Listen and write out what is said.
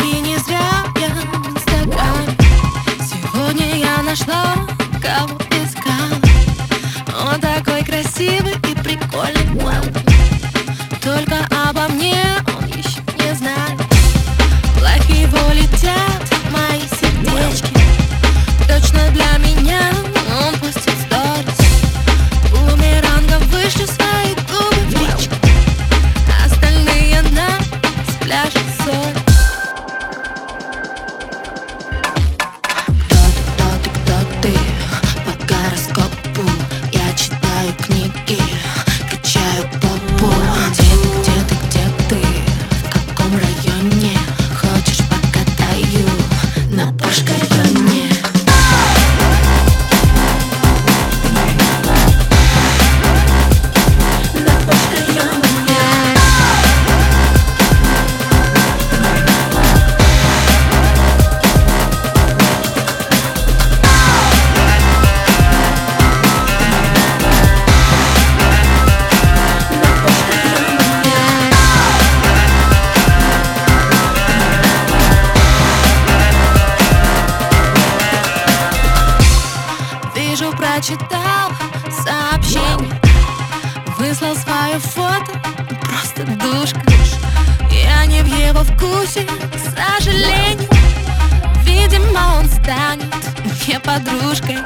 И не зря я стакан Сегодня я нашла, кого. Искала Он такой красивый и прикольный. Прочитал сообщение. Выслал свое фото, просто душка. Я не в его вкусе, к сожалению. Видимо, он станет мне подружкой